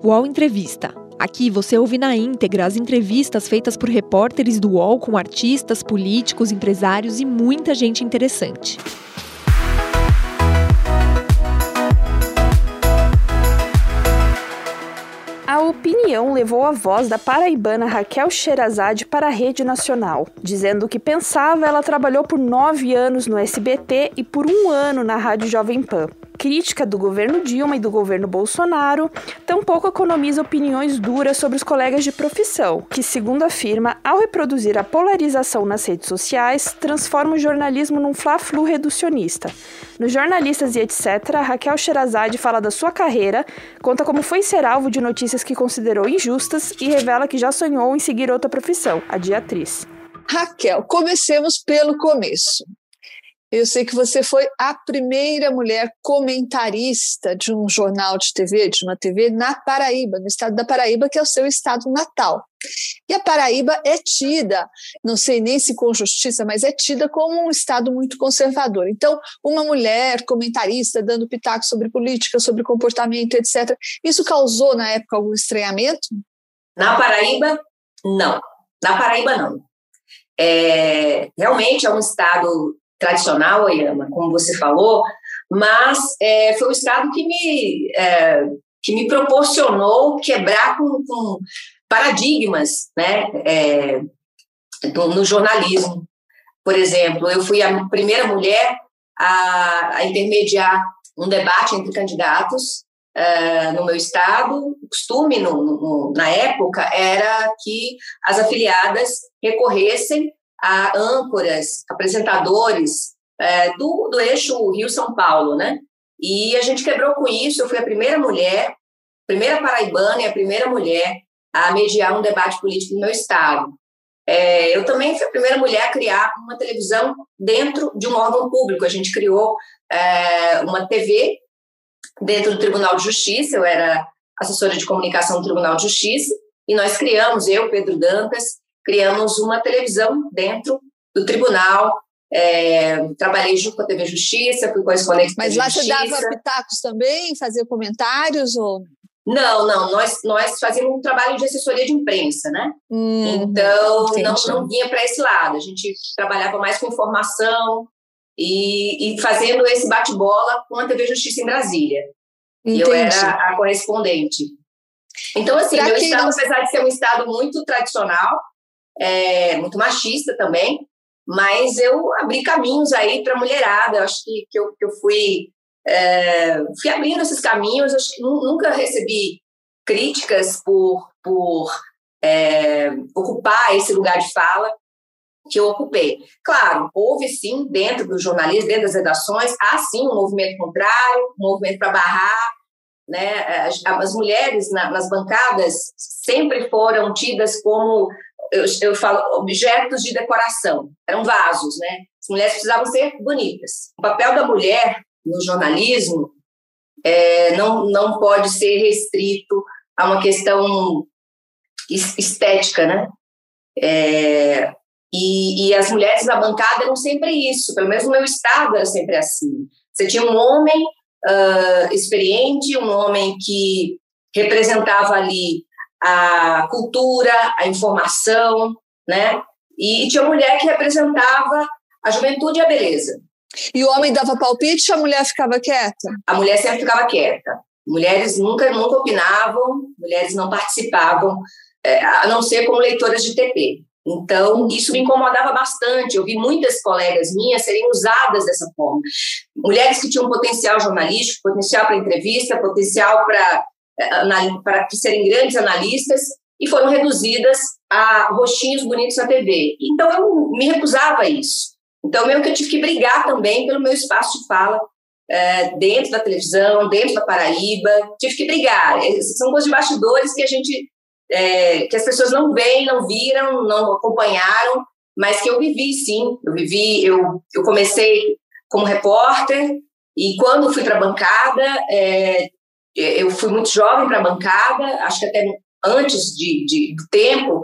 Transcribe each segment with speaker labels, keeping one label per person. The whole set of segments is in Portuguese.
Speaker 1: UOL Entrevista. Aqui você ouve na íntegra as entrevistas feitas por repórteres do UOL com artistas, políticos, empresários e muita gente interessante.
Speaker 2: A opinião levou a voz da paraibana Raquel Sherazade para a rede nacional. Dizendo o que pensava, ela trabalhou por nove anos no SBT e por um ano na Rádio Jovem Pan crítica do governo Dilma e do governo Bolsonaro, tampouco economiza opiniões duras sobre os colegas de profissão, que, segundo afirma, ao reproduzir a polarização nas redes sociais, transforma o jornalismo num fla-flu reducionista. No Jornalistas e etc., Raquel Sherazade fala da sua carreira, conta como foi ser alvo de notícias que considerou injustas e revela que já sonhou em seguir outra profissão, a de atriz.
Speaker 3: Raquel, comecemos pelo começo. Eu sei que você foi a primeira mulher comentarista de um jornal de TV, de uma TV na Paraíba, no estado da Paraíba, que é o seu estado natal. E a Paraíba é tida, não sei nem se com justiça, mas é tida como um estado muito conservador. Então, uma mulher comentarista dando pitaco sobre política, sobre comportamento, etc. Isso causou na época algum estranhamento?
Speaker 4: Na Paraíba, não. Na Paraíba, não. É, realmente é um estado tradicional, Oyama, como você falou, mas é, foi o Estado que me, é, que me proporcionou quebrar com, com paradigmas né, é, no, no, jornalismo. Por exemplo, eu fui a primeira mulher a, a intermediar um debate entre candidatos uh, no meu estado. O costume, no, no, na época, era que as afiliadas recorressem a âncoras, apresentadores é, do, do eixo Rio-São Paulo, né? E a gente quebrou com isso. Eu fui a primeira mulher, primeira paraibana e a primeira mulher a mediar um debate político no meu estado. É, eu também fui a primeira mulher a criar uma televisão dentro de um órgão público. A gente criou é, uma TV dentro do Tribunal de Justiça. Eu era assessora de comunicação do Tribunal de Justiça e nós criamos, eu, Pedro Dantas, criamos uma televisão dentro do tribunal. É, trabalhei junto com a TV Justiça, fui correspondente
Speaker 3: Mas lá você dava pitacos também, fazia comentários ou
Speaker 4: não, não, nós, nós fazíamos um trabalho de assessoria de imprensa, né? Hum, então, não, não vinha para esse lado. A gente trabalhava mais com informação e, e fazendo esse bate-bola com a TV Justiça em Brasília. Entendi. E eu era a correspondente. Então, assim, pra meu estado, não... apesar de ser um estado muito tradicional, é, muito machista também, mas eu abri caminhos aí para a mulherada. Acho que, que, eu, que eu fui, é, fui abrindo esses caminhos. Acho que nunca recebi críticas por, por é, ocupar esse lugar de fala que eu ocupei. Claro, houve sim, dentro do jornalismo, dentro das redações, há sim um movimento contrário, um movimento para barrar. Né? As, as mulheres na, nas bancadas sempre foram tidas como eu, eu falo objetos de decoração, eram vasos, né? As mulheres precisavam ser bonitas. O papel da mulher no jornalismo é, não, não pode ser restrito a uma questão estética, né? É, e, e, as mulheres na bancada eram sempre isso, pelo menos no meu estado era sempre assim. Você tinha um homem uh, experiente, um homem que representava ali a cultura, a informação, né? E tinha mulher que representava a juventude e a beleza.
Speaker 3: E o homem dava palpite ou a mulher ficava quieta?
Speaker 4: A mulher sempre ficava quieta. Mulheres nunca, nunca opinavam, mulheres não participavam, é, a não ser como leitoras de TP. Então, isso me incomodava bastante. Eu vi muitas colegas minhas serem usadas dessa forma. Mulheres que tinham potencial jornalístico, potencial para entrevista, potencial para para serem grandes analistas e foram reduzidas a rostinhos bonitos na TV. Então eu me recusava a isso. Então mesmo que eu tive que brigar também pelo meu espaço de fala é, dentro da televisão, dentro da Paraíba, tive que brigar. São coisas de bastidores que a gente, é, que as pessoas não veem, não viram, não acompanharam, mas que eu vivi sim. Eu vivi, eu, eu comecei como repórter e quando fui para a bancada, é, eu fui muito jovem para a bancada, acho que até antes de, de, do tempo,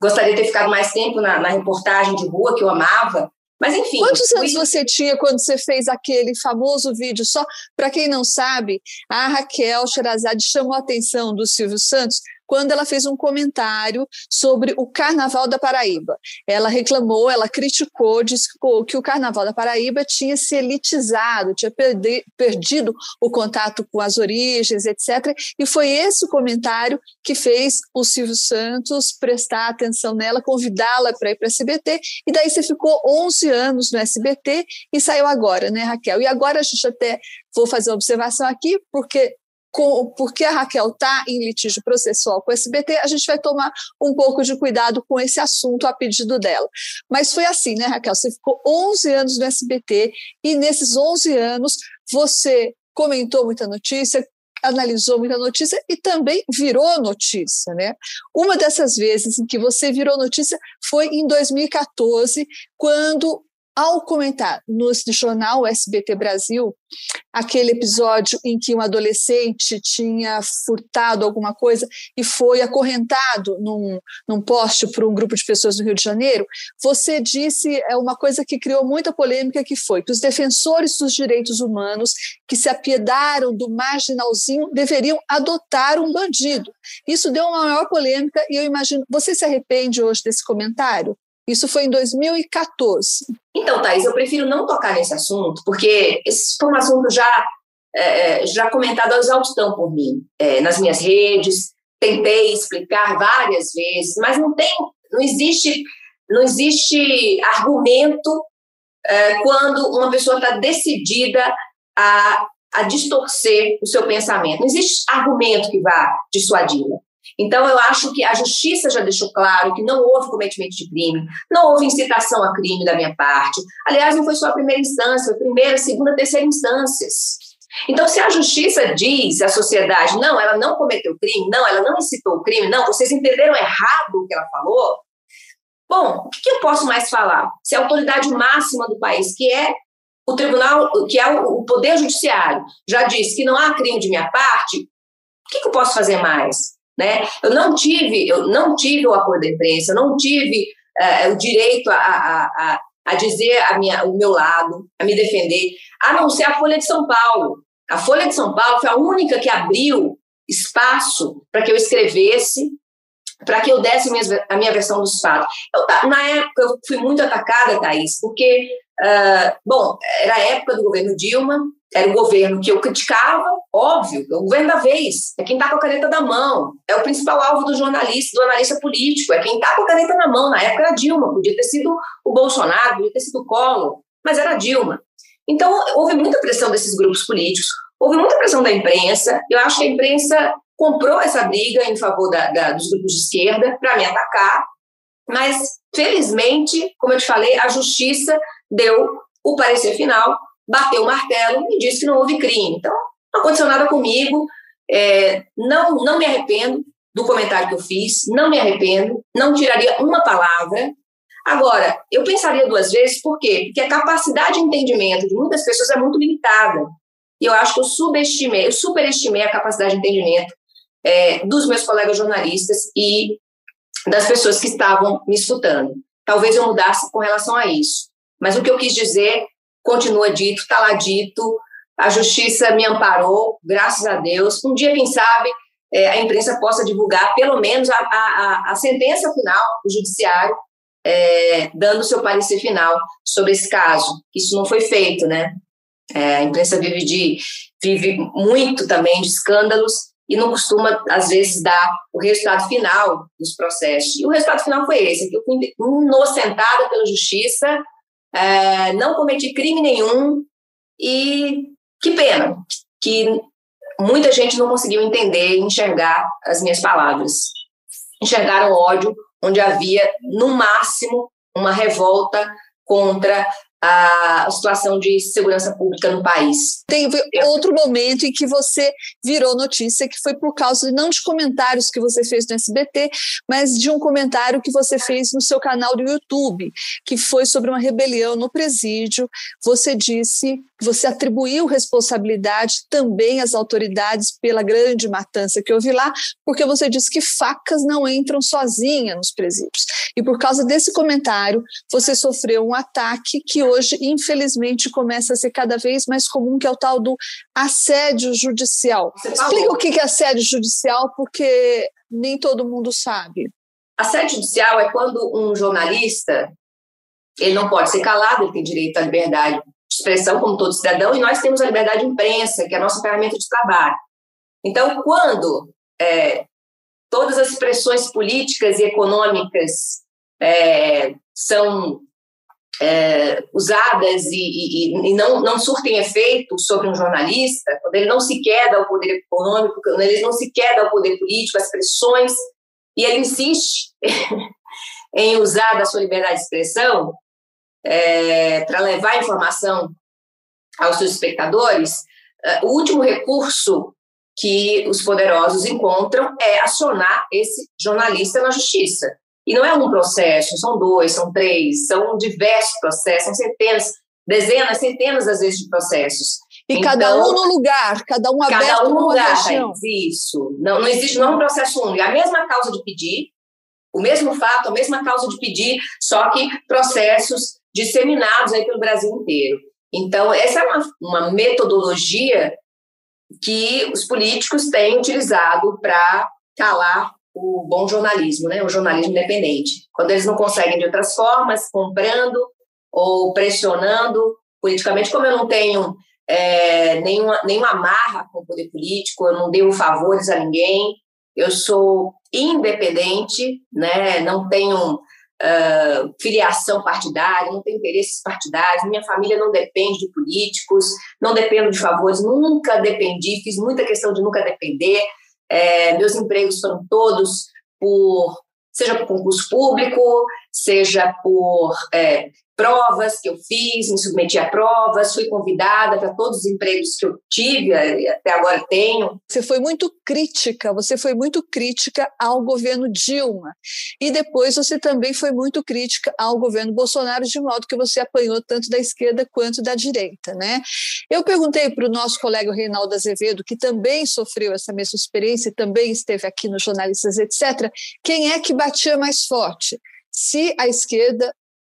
Speaker 4: gostaria de ter ficado mais tempo na, na, reportagem de rua, que eu amava, Mas enfim.
Speaker 3: Quantos anos você tinha quando você fez aquele famoso vídeo? Só para quem não sabe, a Raquel Sherazade chamou a atenção do Silvio Santos quando ela fez um comentário sobre o Carnaval da Paraíba. Ela reclamou, ela criticou, disse que o Carnaval da Paraíba tinha se elitizado, tinha perdido o contato com as origens, etc. E foi esse comentário que fez o Silvio Santos prestar atenção nela, convidá-la para ir para a SBT. E daí você ficou 11 anos no SBT e saiu agora, né, Raquel? E agora a gente até vou fazer uma observação aqui, porque com, porque a Raquel está em litígio processual com o SBT, a gente vai tomar um pouco de cuidado com esse assunto a pedido dela. Mas foi assim, né, Raquel? Você ficou 11 anos no SBT e nesses 11 anos você comentou muita notícia, analisou muita notícia e também virou notícia, né? Uma dessas vezes em que você virou notícia foi em 2014, quando ao comentar no jornal SBT Brasil aquele episódio em que um adolescente tinha furtado alguma coisa e foi acorrentado num, num poste por um grupo de pessoas no Rio de Janeiro, você disse é uma coisa que criou muita polêmica que foi que os defensores dos direitos humanos que se apiedaram do marginalzinho deveriam adotar um bandido. Isso deu uma maior polêmica e eu imagino, você se arrepende hoje desse comentário? Isso foi em 2014.
Speaker 4: Então, Thais, eu prefiro não tocar nesse assunto, porque esse foi um assunto já, é, é já comentado ao exaustão por mim, é, nas minhas redes, tentei explicar várias vezes, mas não tem, não existe, não existe argumento é, quando uma pessoa está decidida a, a distorcer o seu pensamento. Não existe argumento que vá dissuadi-la. Então, eu acho que a justiça já deixou claro que não houve cometimento de crime, não houve incitação a crime da minha parte. Aliás, não foi só a primeira instância, foi a primeira, segunda, terceira instâncias. Então, se a justiça diz à sociedade, não, ela não cometeu crime, não, ela não incitou o crime, não, vocês entenderam errado o que ela falou, bom, o que eu posso mais falar? Se a autoridade máxima do país, que é o tribunal, que é o poder judiciário, já disse que não há crime de minha parte, o que eu posso fazer mais? Né? Eu não tive, eu não tive o acordo da imprensa, eu não tive uh, o direito a, a, a, a dizer a minha, o meu lado, a me defender, a não ser a Folha de São Paulo. A Folha de São Paulo foi a única que abriu espaço para que eu escrevesse, para que eu desse a minha versão dos fatos. Eu, na época, eu fui muito atacada, Thaís, porque, uh, bom, era a época do governo Dilma, era o governo que eu criticava, óbvio, é o governo da vez, é quem está com a caneta na mão, é o principal alvo do jornalista, do analista político, é quem está com a caneta na mão. Na época era Dilma, podia ter sido o Bolsonaro, podia ter sido o Collor, mas era Dilma. Então, houve muita pressão desses grupos políticos, houve muita pressão da imprensa, eu acho que a imprensa comprou essa briga em favor da, da, dos grupos de esquerda para me atacar, mas, felizmente, como eu te falei, a justiça deu o parecer final bateu o martelo e disse que não houve crime. Então, não aconteceu nada comigo, é, não, não me arrependo do comentário que eu fiz, não me arrependo, não tiraria uma palavra. Agora, eu pensaria duas vezes, por quê? Porque a capacidade de entendimento de muitas pessoas é muito limitada. E eu acho que eu subestimei, eu superestimei a capacidade de entendimento é, dos meus colegas jornalistas e das pessoas que estavam me escutando. Talvez eu mudasse com relação a isso. Mas o que eu quis dizer continua dito, está lá dito, a justiça me amparou, graças a Deus. Um dia, quem sabe, é, a imprensa possa divulgar pelo menos a, a, a sentença final do judiciário, é, dando seu parecer final sobre esse caso. Isso não foi feito, né? É, a imprensa vive, de, vive muito também de escândalos e não costuma, às vezes, dar o resultado final dos processos. E o resultado final foi esse, que eu fui inocentada pela justiça, é, não cometi crime nenhum e que pena que muita gente não conseguiu entender, enxergar as minhas palavras. Enxergaram ódio onde havia, no máximo, uma revolta contra a situação de segurança pública no país.
Speaker 3: Teve outro momento em que você virou notícia, que foi por causa não de comentários que você fez no SBT, mas de um comentário que você fez no seu canal do YouTube, que foi sobre uma rebelião no presídio. Você disse, você atribuiu responsabilidade também às autoridades pela grande matança que houve lá, porque você disse que facas não entram sozinhas nos presídios. E por causa desse comentário, você sofreu um ataque que hoje, infelizmente, começa a ser cada vez mais comum, que é o tal do assédio judicial. Explica o que é assédio judicial, porque nem todo mundo sabe.
Speaker 4: Assédio judicial é quando um jornalista ele não pode ser calado, ele tem direito à liberdade de expressão como todo cidadão, e nós temos a liberdade de imprensa, que é a nossa ferramenta de trabalho. Então, quando é, todas as pressões políticas e econômicas é, são é, usadas e, e, e, não, não surtem efeito sobre um jornalista, quando ele não se queda ao poder econômico, quando ele não se queda ao poder político, as pressões, e ele insiste em usar da sua liberdade de expressão é, para levar informação aos seus espectadores, é, o último recurso que os poderosos encontram é acionar esse jornalista na justiça. E não é um processo, são dois, são três, são diversos processos, são centenas, dezenas, centenas às vezes de processos.
Speaker 3: E então, cada um no lugar, cada um aberto cada um no lugar, região.
Speaker 4: Isso. Não, não existe não é um processo único. É a mesma causa de pedir, o mesmo fato, a mesma causa de pedir, só que processos disseminados aí pelo Brasil inteiro. Então, essa é uma, uma metodologia que os políticos têm utilizado para calar o bom jornalismo, né? o jornalismo independente. Quando eles não conseguem de outras formas, comprando ou pressionando politicamente, como eu não tenho é, nenhuma, nenhuma amarra com o poder político, eu não devo favores a ninguém, eu sou independente, né? não tenho uh, filiação partidária, não tenho interesses partidários, minha família não depende de políticos, não dependo de favores, nunca dependi, fiz muita questão de nunca depender. É, meus empregos foram todos por seja por concurso público, seja por é, provas que eu fiz, me submeti a provas, fui convidada para todos os empregos que eu tive, eh, até agora tenho.
Speaker 3: Você foi muito crítica, você foi muito crítica ao governo Dilma. E depois você também foi muito crítica ao governo Bolsonaro, de modo que você apanhou tanto da esquerda quanto da direita. Né? Eu perguntei para o nosso colega Reinaldo Azevedo, que também sofreu essa mesma experiência, também esteve aqui no Jornalistas, etc., quem é que batia mais forte? se a esquerda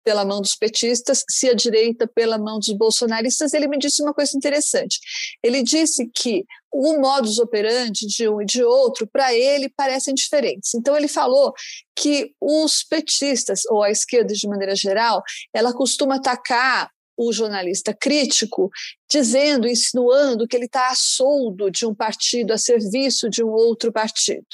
Speaker 3: pela mão dos petistas, se a direita pela mão dos bolsonaristas, ele me disse uma coisa interessante. Ele disse que o modus operandi de um e de outro, para ele, parecem diferentes. Então, ele falou que os petistas, ou a esquerda de maneira geral, ela costuma atacar o jornalista crítico, dizendo, insinuando que ele está a soldo de um partido, a serviço de um outro partido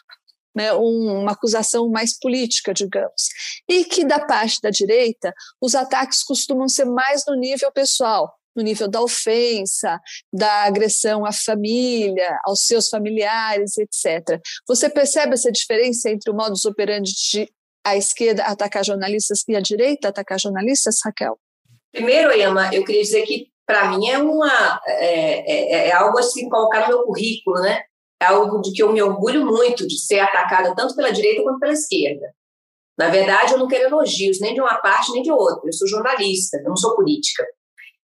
Speaker 3: né, um, uma acusação mais política, digamos. E que da parte da direita, os ataques costumam ser mais no nível pessoal, no nível da ofensa, da agressão à família, aos seus familiares, etc. Você percebe essa diferença entre o modus operandi de a esquerda atacar jornalistas e a direita atacar jornalistas, Raquel?
Speaker 4: Primeiro, Emma, eu queria dizer que para mim é uma é, é, é, algo assim colocar no meu currículo, né? É algo de que eu me orgulho muito de ser atacada tanto pela direita quanto pela esquerda. Na verdade, eu não quero elogios nem de uma parte nem de outra. Eu sou jornalista, eu não sou política.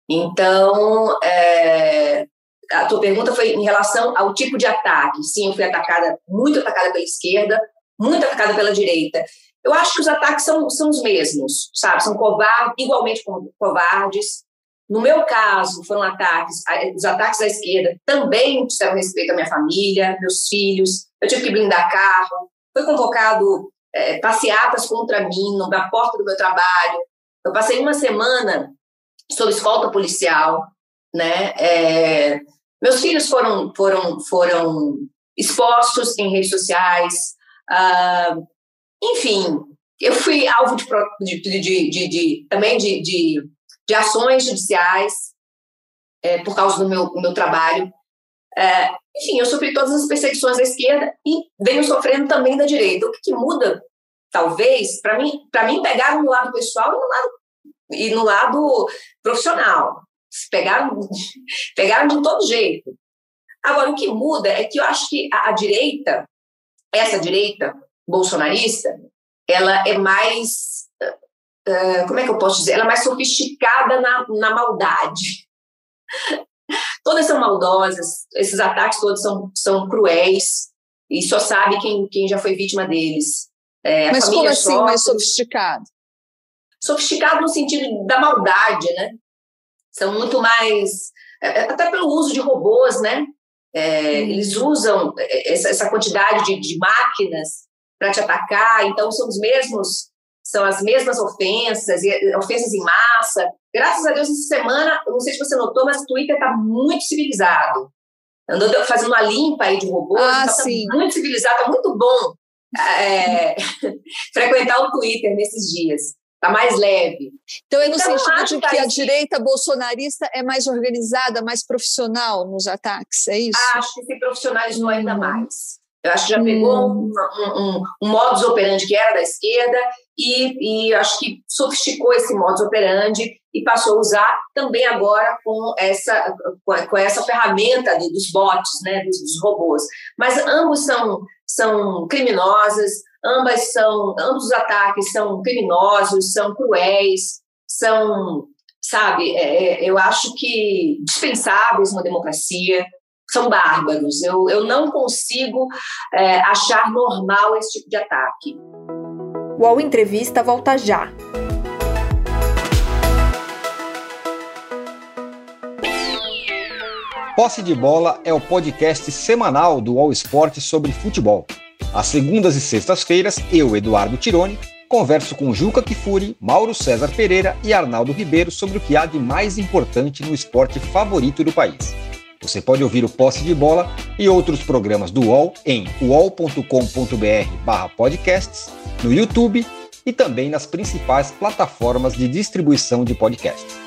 Speaker 4: Então, é, a tua pergunta foi em relação ao tipo de ataque. Sim, eu fui atacada, muito atacada pela esquerda, muito atacada pela direita. Eu acho que os ataques são, são os mesmos, sabe? São covardes, igualmente covardes, no meu caso, foram ataques, os ataques à esquerda também disseram respeito à minha família, meus filhos. Eu tive que blindar carro. Foi convocado é, passeatas contra mim na porta do meu trabalho. Eu passei uma semana sob escolta policial, né? É, meus filhos foram foram foram expostos em redes sociais. Ah, enfim, eu fui alvo de, de, de, de também de de ações judiciais é, por causa do meu, do meu trabalho. É, enfim, eu sofri todas as perseguições da esquerda e venho sofrendo também da direita. O que, que muda, talvez, para mim, para mim pegaram no lado pessoal e no lado e no lado profissional. Pegaram, pegaram de todo jeito. Agora, o que muda é que eu acho que a, a direita, essa direita bolsonarista, ela é mais. Uh, como é que eu posso dizer? Ela é mais sofisticada na, na maldade. Todas são maldosas, esses ataques todos são, são cruéis, e só sabe quem, quem já foi vítima deles.
Speaker 3: É, Mas como assim, sofre, mais sofisticado?
Speaker 4: Sofisticado no sentido da maldade, né? São muito mais. É, é, até pelo uso de robôs, né? É, hum. Eles usam essa, essa quantidade de, de máquinas para te atacar, então são os mesmos, são as mesmas ofensas, ofensas em massa. Graças a Deus, essa semana, não sei se você notou, mas o Twitter está muito civilizado. Andou fazendo uma limpa aí de robôs, ah, então tá muito civilizado, tá muito bom é, frequentar o Twitter nesses dias. Está mais leve.
Speaker 3: Então, é no então, sentido de que, que a direita bolsonarista é mais organizada, mais profissional nos ataques, é isso?
Speaker 4: Acho que se profissionalizou ainda uhum. mais. Eu acho que já pegou hum. um, um, um, modus operandi que era da esquerda e, e acho que sofisticou esse modus operandi e passou a usar também agora com essa, com essa ferramenta dos bots, né, dos, dos robôs. Mas ambos são, são criminosas, ambas são, ambos os ataques são criminosos, são cruéis, são, sabe, é, é eu acho que dispensáveis numa democracia são bárbaros. Eu, eu não consigo é, achar normal esse tipo de ataque.
Speaker 1: O UOL Entrevista volta já.
Speaker 5: Posse de Bola é o podcast semanal do All Sport sobre futebol. Às segundas e sextas-feiras, eu, Eduardo Tironi, converso com Juca Kifuri, Mauro César Pereira e Arnaldo Ribeiro sobre o que há de mais importante no esporte favorito do país. Você pode ouvir o Posse de Bola e outros programas do UOL em uol.com.br/podcasts, no YouTube e também nas principais plataformas de distribuição de podcasts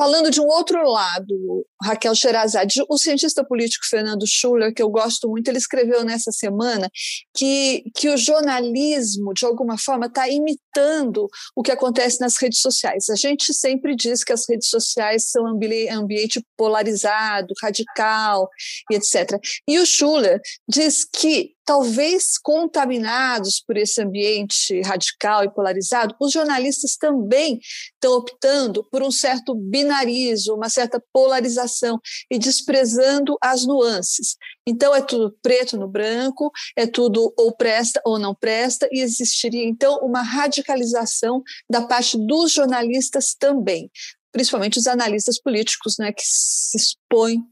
Speaker 3: falando de um outro lado, Raquel Sherazade, o cientista político Fernando Schuller, que eu gosto muito, ele escreveu nessa semana que, que o jornalismo, de alguma forma, está imitando o que acontece nas redes sociais. A gente sempre diz que as redes sociais são ambiente polarizado, radical e etc. E o Schuller diz que talvez contaminados por esse ambiente radical e polarizado, os jornalistas também estão optando por um certo binarismo, uma certa polarização e desprezando as nuances. Então é tudo preto no branco, é tudo ou presta ou não presta, e existiria então uma radicalização da parte dos jornalistas também principalmente os analistas políticos, né, que se expõem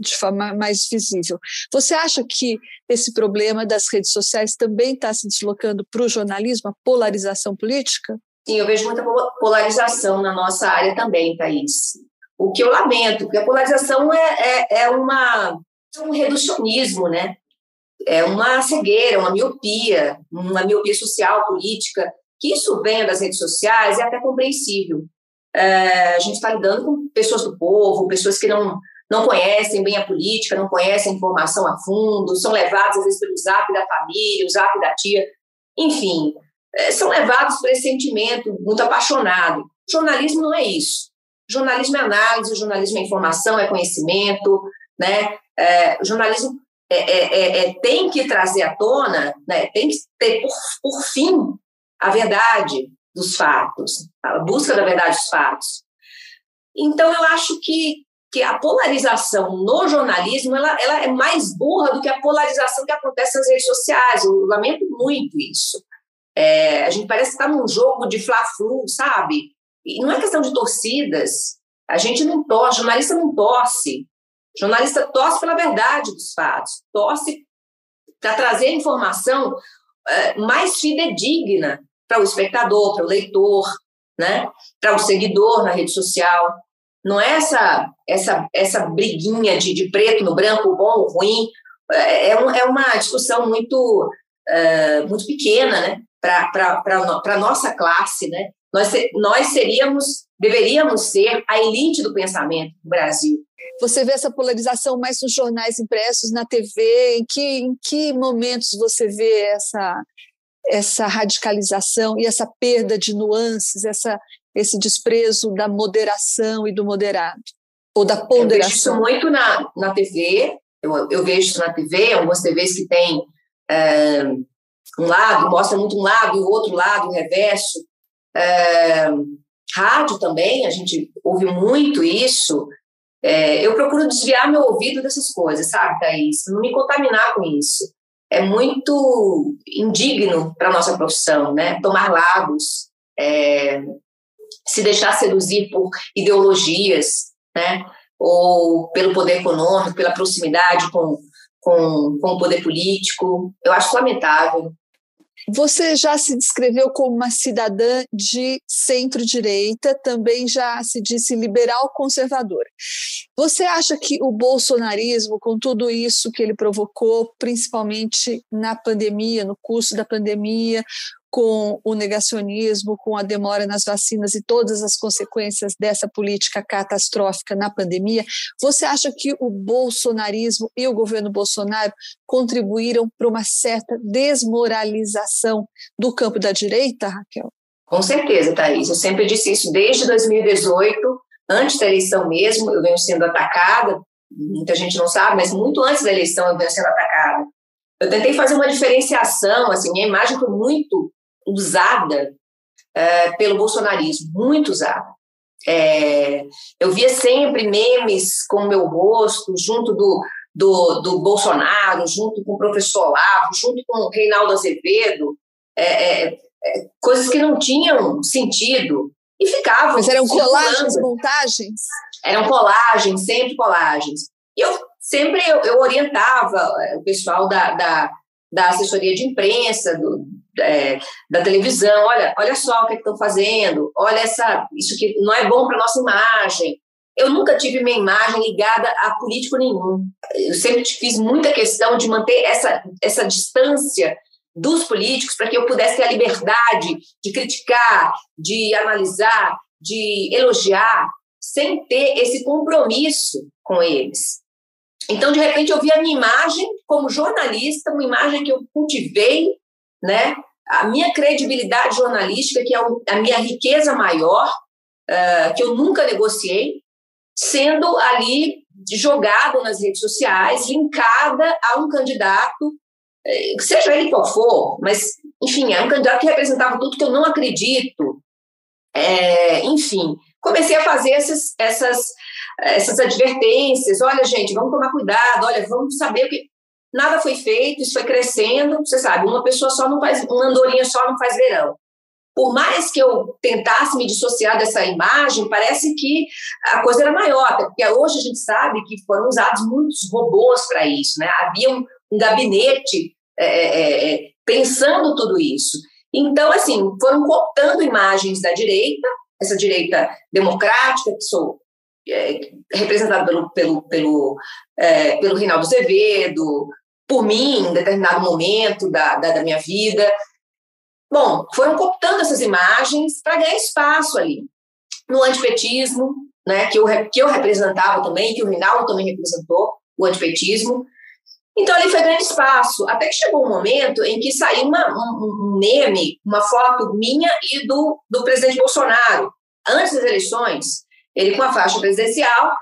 Speaker 3: de forma mais visível. Você acha que esse problema das redes sociais também está se deslocando para o jornalismo, a polarização política?
Speaker 4: Sim, eu vejo muita polarização na nossa área também, Thaís. O que eu lamento, porque a polarização é, é, é uma, é um reducionismo, né? É uma cegueira, uma miopia, uma miopia social, política. Que isso venha das redes sociais é até compreensível. É, a gente está lidando com pessoas do povo, pessoas que não não conhecem bem a política, não conhecem a informação a fundo, são levados às vezes pelo zap da família, o zap da tia, enfim, é, são levados por esse sentimento muito apaixonado. jornalismo não é isso. jornalismo é análise, jornalismo é informação, é conhecimento, né? É, o jornalismo é, é, é, é, tem que trazer à tona, né? tem que ter por, por fim a verdade dos fatos, a busca da verdade dos fatos. Então, eu acho que que a polarização no jornalismo ela, ela é mais burra do que a polarização que acontece nas redes sociais. Eu lamento muito isso. É, a gente parece estar num jogo de fla-flu, sabe? E não é questão de torcidas. A gente não torce, jornalista não torce. Jornalista torce pela verdade dos fatos, torce para trazer informação é, mais fidedigna para o espectador, para o leitor, né? para o seguidor na rede social. Não é essa, essa, essa briguinha de, de preto no branco, bom, ruim. É, é, um, é uma discussão muito, uh, muito pequena né? para a nossa classe. Né? Nós, nós seríamos, deveríamos ser a elite do pensamento no Brasil.
Speaker 3: Você vê essa polarização mais nos jornais impressos, na TV? Em que, em que momentos você vê essa, essa radicalização e essa perda de nuances, essa, esse desprezo da moderação e do moderado, ou da ponderação? Eu vejo
Speaker 4: isso muito na, na TV, eu, eu vejo isso na TV, algumas TVs que têm é, um lado, mostra muito um lado e o outro lado, o reverso. É, rádio também, a gente ouve muito isso. É, eu procuro desviar meu ouvido dessas coisas, sabe, Thaís? Não me contaminar com isso. É muito indigno para a nossa profissão, né? Tomar lados, é, se deixar seduzir por ideologias, né? Ou pelo poder econômico, pela proximidade com, com, com o poder político. Eu acho lamentável.
Speaker 3: Você já se descreveu como uma cidadã de centro-direita, também já se disse liberal conservadora. Você acha que o bolsonarismo, com tudo isso que ele provocou, principalmente na pandemia, no curso da pandemia, com o negacionismo, com a demora nas vacinas e todas as consequências dessa política catastrófica na pandemia, você acha que o bolsonarismo e o governo Bolsonaro contribuíram para uma certa desmoralização do campo da direita, Raquel?
Speaker 4: Com certeza, Thaís. Eu sempre disse isso desde 2018, antes da eleição mesmo, eu venho sendo atacada, muita gente não sabe, mas muito antes da eleição eu venho sendo atacada. Eu tentei fazer uma diferenciação, assim, minha imagem foi muito usada é, pelo bolsonarismo, muito usada. É, eu via sempre memes com o meu rosto, junto do, do, do, Bolsonaro, junto com o professor Olavo, junto com o Reinaldo Azevedo, é, coisas que não tinham sentido. E ficavam.
Speaker 3: Mas eram colagens, montagens?
Speaker 4: Eram colagens, sempre colagens. E eu sempre eu, eu orientava o pessoal da, da, da assessoria de imprensa, do, é, da televisão, olha, olha só o que é estão fazendo, olha essa, isso que não é bom para nossa imagem. Eu nunca tive minha imagem ligada a político nenhum. Eu sempre fiz muita questão de manter essa, essa distância dos políticos para que eu pudesse ter a liberdade de criticar, de analisar, de elogiar, sem ter esse compromisso com eles. Então, de repente, eu vi a minha imagem como jornalista, uma imagem que eu cultivei, né? A minha credibilidade jornalística, que é a minha riqueza maior, uh, que eu nunca negociei, sendo ali jogado nas redes sociais, linkada a um candidato, eh, seja ele qual for, mas, enfim, é um candidato que representava tudo que eu não acredito. É, enfim, comecei a fazer essas, essas, essas advertências. Olha, gente, vamos tomar cuidado, olha, vamos saber o que nada foi feito, isso foi crescendo. Você sabe, uma pessoa só não faz, uma andorinha só não faz verão. Por mais que eu tentasse me dissociar dessa imagem, parece que a coisa era maior, porque hoje a gente sabe que foram usados muitos robôs para isso, né? Havia um, um gabinete é, é, é, é, pensando tudo isso. Então, assim, foram cooptando imagens da direita, essa direita democrática, que sou é, representada pelo, pelo, pelo, é, pelo Rinaldo Azevedo, por mim, em determinado momento da, da, da minha vida. Bom, foram cooptando essas imagens para ganhar espaço ali. No antipetismo, né, que, eu, que eu representava também, que o Rinaldo também representou, o antipetismo. Então, ali foi grande espaço, até que chegou um momento em que saiu uma, um, um meme, uma foto minha e do, do presidente Bolsonaro, antes das eleições, ele com a faixa presidencial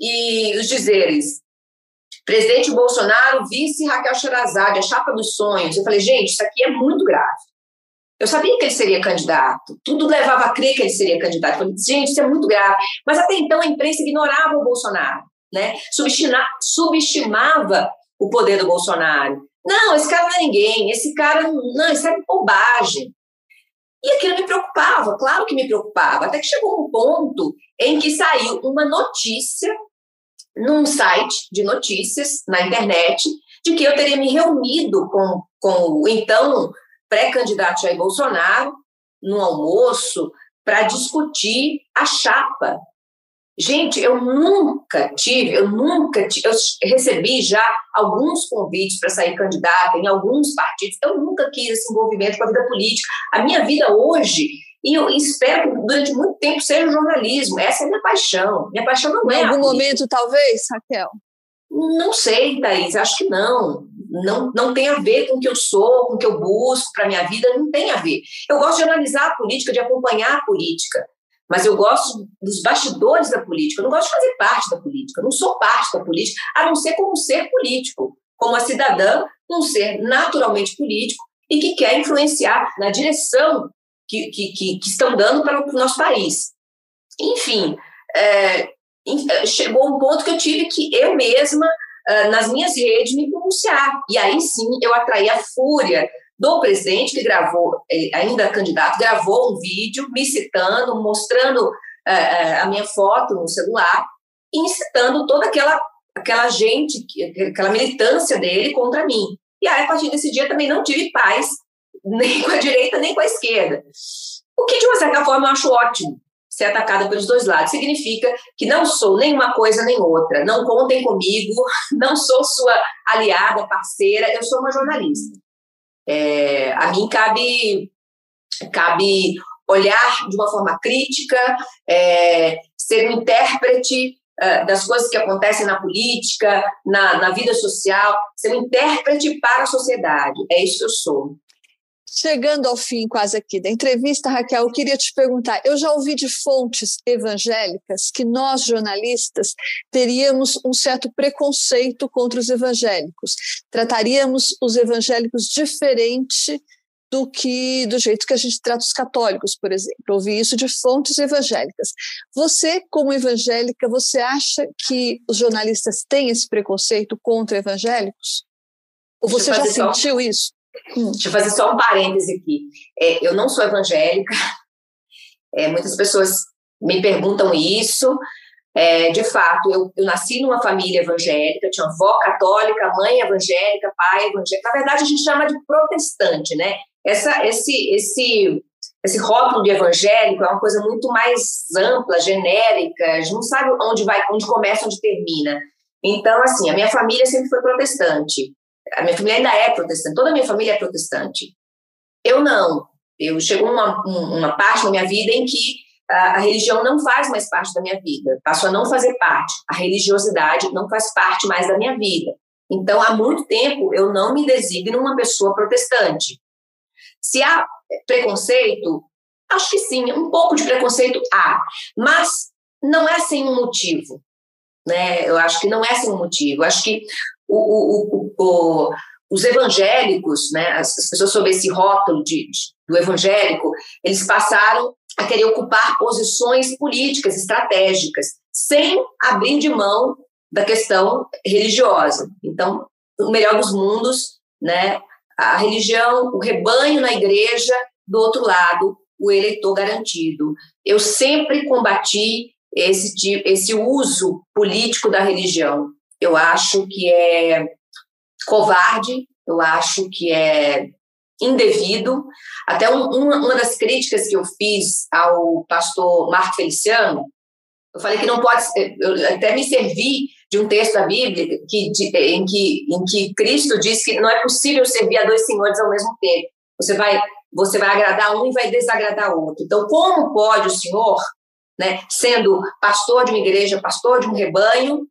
Speaker 4: e os dizeres Presidente Bolsonaro, vice Raquel Sherazade, a chapa dos sonhos. Eu falei, gente, isso aqui é muito grave. Eu sabia que ele seria candidato, tudo levava a crer que ele seria candidato. Eu falei, gente, isso é muito grave. Mas até então a imprensa ignorava o Bolsonaro, né? subestimava o poder do Bolsonaro. Não, esse cara não é ninguém, esse cara não, isso é bobagem. E aquilo me preocupava, claro que me preocupava, até que chegou um ponto em que saiu uma notícia num site de notícias na internet de que eu teria me reunido com, com o então pré-candidato Jair Bolsonaro no almoço para discutir a chapa. Gente, eu nunca tive, eu nunca tive, eu recebi já alguns convites para sair candidata em alguns partidos. Eu nunca quis esse envolvimento com a vida política. A minha vida hoje e eu espero que durante muito tempo seja o jornalismo. Essa é a minha paixão. Minha paixão não é.
Speaker 3: Em algum momento, talvez, Raquel?
Speaker 4: Não sei, Thaís, acho que não. Não, não tem a ver com o que eu sou, com o que eu busco para a minha vida, não tem a ver. Eu gosto de analisar a política, de acompanhar a política, mas eu gosto dos bastidores da política, eu não gosto de fazer parte da política, eu não sou parte da política, a não ser como ser político, como a cidadã, um ser naturalmente político e que quer influenciar na direção que, que, que, que estão dando para o nosso país. Enfim, é, é, chegou um ponto que eu tive que eu mesma, é, nas minhas redes, me pronunciar. E aí sim eu atraí a fúria do presidente, que gravou, ainda candidato, gravou um vídeo me citando, mostrando a minha foto no celular, incitando toda aquela, aquela gente, aquela militância dele contra mim. E aí, a partir desse dia, também não tive paz, nem com a direita, nem com a esquerda. O que, de uma certa forma, eu acho ótimo, ser atacada pelos dois lados. Significa que não sou nem uma coisa nem outra. Não contem comigo, não sou sua aliada, parceira, eu sou uma jornalista. É, a mim cabe, cabe olhar de uma forma crítica, é, ser um intérprete uh, das coisas que acontecem na política, na, na vida social, ser um intérprete para a sociedade. É isso que eu sou.
Speaker 3: Chegando ao fim quase aqui da entrevista, Raquel, eu queria te perguntar: eu já ouvi de fontes evangélicas que nós, jornalistas, teríamos um certo preconceito contra os evangélicos, trataríamos os evangélicos diferente do que do jeito que a gente trata os católicos, por exemplo. Ouvi isso de fontes evangélicas. Você, como evangélica, você acha que os jornalistas têm esse preconceito contra evangélicos? Ou você já sentiu isso?
Speaker 4: Deixa eu fazer só um parêntese aqui. É, eu não sou evangélica, é, muitas pessoas me perguntam isso. É, de fato, eu, eu, nasci numa família evangélica, tinha avó católica, mãe evangélica, pai evangélico. Na verdade, a gente chama de protestante, né? Essa, esse, esse, esse rótulo de evangélico é uma coisa muito mais ampla, genérica. A gente não sabe onde vai, onde começa, onde termina. Então, assim, a minha família sempre foi protestante. A minha família ainda é protestante, toda a minha família é protestante. Eu não. Eu chegou uma, uma parte da minha vida em que a, a religião não faz mais parte da minha vida, passou a não fazer parte. A religiosidade não faz parte mais da minha vida. Então, há muito tempo, eu não me designo uma pessoa protestante. Se há preconceito, acho que sim, um pouco de preconceito há, mas não é sem um motivo. Né? Eu acho que não é sem um motivo. Eu acho que o, o, os evangélicos, né, as, pessoas sob esse rótulo de, de, do evangélico, eles passaram a querer ocupar posições políticas estratégicas, sem abrir de mão da questão religiosa. Então, o melhor dos mundos, né, a religião, o rebanho na igreja, do outro lado, o eleitor garantido. Eu sempre combati esse, esse uso político da religião eu acho que é covarde, eu acho que é indevido. Até um, uma, uma das críticas que eu fiz ao pastor Marco Feliciano, eu falei que não pode, eu até me servi de um texto da Bíblia que, de, em, que, em que Cristo diz que não é possível servir a dois senhores ao mesmo tempo. Você vai, você vai agradar um e vai desagradar outro. Então, como pode o Senhor, né, sendo pastor de uma igreja, pastor de um rebanho,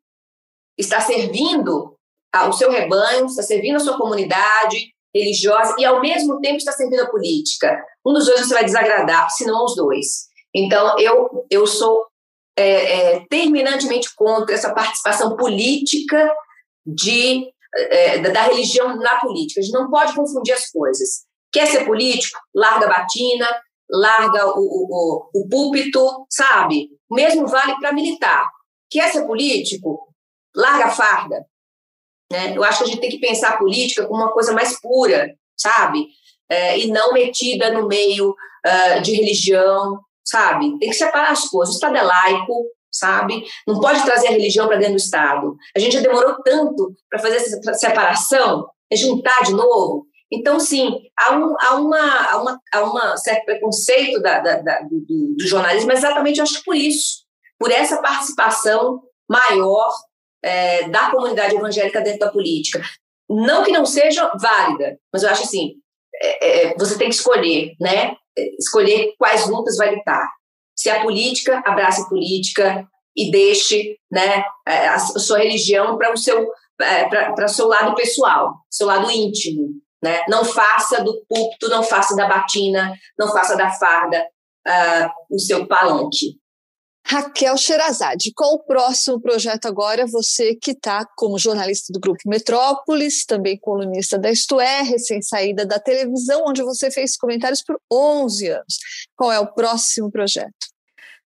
Speaker 4: está servindo ao seu rebanho, está servindo a sua comunidade religiosa e, ao mesmo tempo, está servindo a política. Um dos dois você vai desagradar, se não os dois. Então, eu, eu sou é, é, terminantemente contra essa participação política de, é, da religião na política. A gente não pode confundir as coisas. Quer ser político? Larga a batina, larga o, o, o, o púlpito, sabe? O mesmo vale para militar. Quer ser político? Larga a farda. Né? Eu acho que a gente tem que pensar a política como uma coisa mais pura, sabe? É, e não metida no meio uh, de religião, sabe? Tem que separar as coisas. O Estado é laico, sabe? Não pode trazer a religião para dentro do Estado. A gente já demorou tanto para fazer essa separação, é juntar de novo. Então, sim, há um, há uma, há uma, há uma certo preconceito da, da, da do, do, jornalismo, exatamente eu acho por isso, por essa participação maior é, da comunidade evangélica dentro da política. Não que não seja válida, mas eu acho assim, é, é, você tem que escolher, né? Escolher quais lutas vai lutar. Se a política, abraça a política e deixe né, é, a sua religião para o seu, é, para seu lado pessoal, seu lado íntimo. Né? Não faça do púlpito, não faça da batina, não faça da farda uh, o seu palanque.
Speaker 3: Raquel Sherazade, qual o próximo projeto agora? Você que está como jornalista do Grupo Metrópolis, também colunista da Isto É, recém-saída da televisão, onde você fez comentários por 11 anos. Qual é o próximo projeto?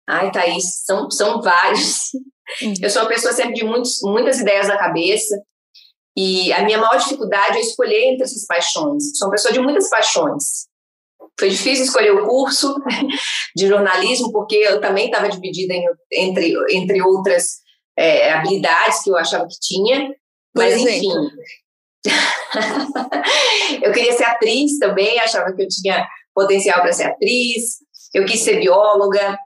Speaker 4: Ai, Thaís, são, são vários. Uhum. Eu sou uma pessoa sempre de muitos, muitas ideias na cabeça, e a minha maior dificuldade é escolher entre essas paixões. Sou uma pessoa de muitas paixões. Foi difícil escolher o curso de jornalismo, porque eu também estava dividida em, entre, entre outras é, habilidades que eu achava que tinha.
Speaker 3: Mas, enfim.
Speaker 4: eu queria ser atriz também, achava que eu tinha potencial para ser atriz. Eu quis ser bióloga,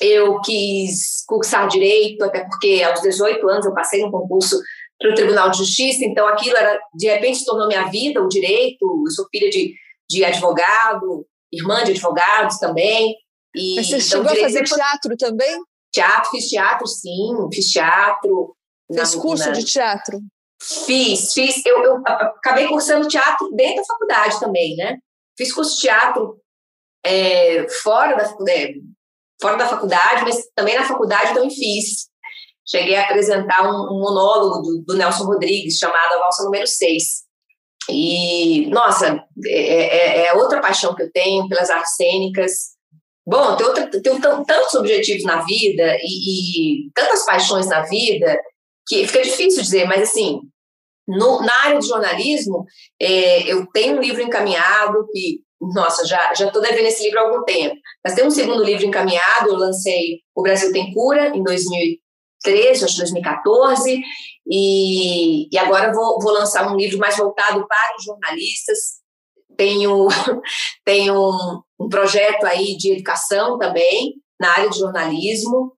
Speaker 4: eu quis cursar direito, até porque aos 18 anos eu passei num concurso para o Tribunal de Justiça, então aquilo era, de repente, se tornou minha vida, o direito. Eu sou filha de de advogado, irmã de advogados também.
Speaker 3: E, Mas você então, chegou a fazer teatro também?
Speaker 4: Teatro, fiz teatro, sim, fiz teatro.
Speaker 3: Fez na, curso na... de teatro?
Speaker 4: Fiz, fiz. Eu, eu, acabei cursando teatro dentro da faculdade também, né? Fiz curso de teatro é, fora, da, é, fora da faculdade, mas também na faculdade também fiz. Cheguei a apresentar um, um monólogo do, do Nelson Rodrigues chamado A Valsa Número 6 e, nossa, é, é, é, outra paixão que eu tenho pelas artes cênicas. Bom, tenho, outra, tenho tantos objetivos na vida e, e, tantas paixões na vida que fica difícil dizer, mas assim, no, na área de jornalismo, é, eu tenho um livro encaminhado que, nossa, já estou devendo esse livro há algum tempo, mas tem um segundo livro encaminhado, eu lancei O Brasil Tem Cura, em 2013, acho 2014, e, e agora vou, vou lançar um livro mais voltado para os jornalistas. Tenho, tenho um, um projeto aí de educação também, na área de jornalismo.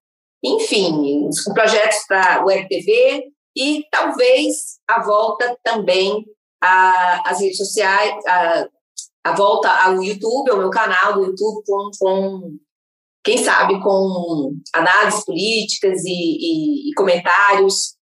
Speaker 4: Enfim, com projetos para o RTV e talvez a volta também às redes sociais, a, a volta ao YouTube, ao meu canal do YouTube, com, com quem sabe, com análises políticas e, e, e comentários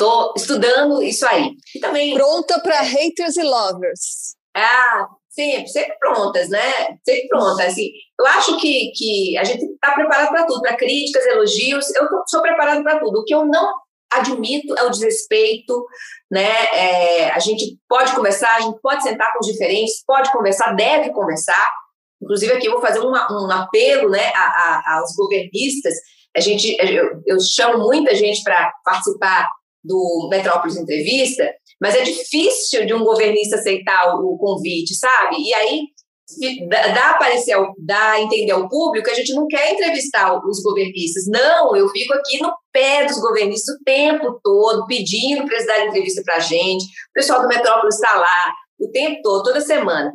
Speaker 4: Estou estudando isso aí.
Speaker 3: E também. Pronta para é, haters e lovers.
Speaker 4: Ah, sempre, sempre prontas, né? Sempre prontas. Assim, eu acho que, que a gente está preparado para tudo, para críticas, elogios. Eu tô, sou preparado para tudo. O que eu não admito é o desrespeito, né? É, a gente pode conversar, a gente pode sentar com os diferentes, pode conversar, deve conversar. Inclusive aqui eu vou fazer um, um apelo, né, a, a, aos governistas. A gente, eu, eu chamo muita gente para participar do Metrópolis Entrevista, mas é difícil de um governista aceitar o, convite, sabe? E aí dá aparecer, dá a entender ao público que a gente não quer entrevistar os governistas. Não, eu fico aqui no pé dos governistas o tempo todo, pedindo para eles darem entrevista para a gente. O pessoal do Metrópolis está lá o tempo todo, toda semana.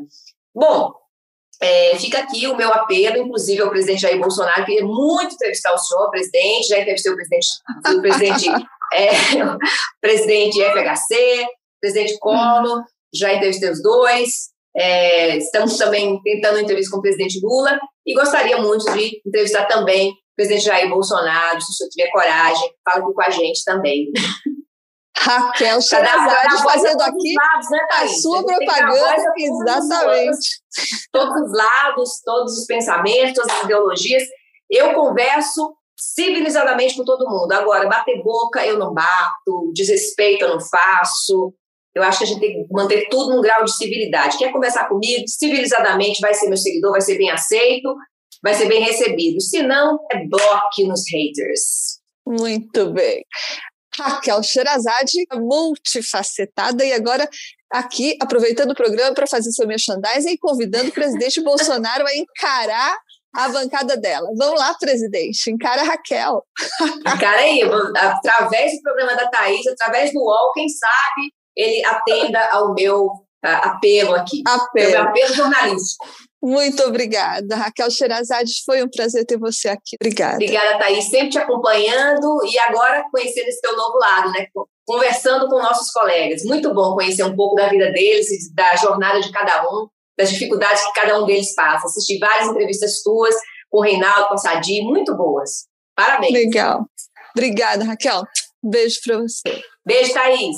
Speaker 4: Bom, é, fica aqui o meu apelo, inclusive ao presidente Jair Bolsonaro, queria muito entrevistar o senhor, presidente, já entrevistei o presidente, o presidente é, presidente FHC, presidente Collor, já entrevistei os dois. É, estamos também tentando entrevista com o presidente Lula e gostaria muito de entrevistar também o presidente Jair Bolsonaro, se o senhor tiver coragem, fala aqui com a gente também.
Speaker 3: Raquel Charazade fazendo aqui lados, né, a sua propaganda, exatamente.
Speaker 4: Todos os lados, todos os pensamentos, todas as ideologias. Eu converso civilizadamente com todo mundo. Agora, bater boca eu não bato, desrespeito eu não faço. Eu acho que a gente tem que manter tudo num grau de civilidade. Quer conversar comigo civilizadamente, vai ser meu seguidor, vai ser bem aceito, vai ser bem recebido. Se não, é bloque nos haters.
Speaker 3: Muito bem. Raquel Sherazade, multifacetada, e agora aqui, aproveitando o programa para fazer seu merchandising e convidando o presidente Bolsonaro a encarar a bancada dela. Vamos lá, presidente, encara a Raquel.
Speaker 4: Encara aí, através do programa da Thaís, através do UOL, quem sabe ele atenda ao meu apelo aqui. Apelo. Meu apelo jornalístico.
Speaker 3: Muito obrigada, Raquel Sherazade. Foi um prazer ter você aqui. Obrigada.
Speaker 4: Obrigada, Thaís. Sempre te acompanhando e agora conhecendo esse teu novo lado, né? Conversando com nossos colegas. Muito bom conhecer um pouco da vida deles, da jornada de cada um das dificuldades que cada um deles passa. Assisti várias entrevistas tuas com o Reinaldo, com a Sadi, muito boas. Parabéns.
Speaker 3: Legal. Obrigada, Raquel. Beijo para você.
Speaker 4: Beijo, Thaís.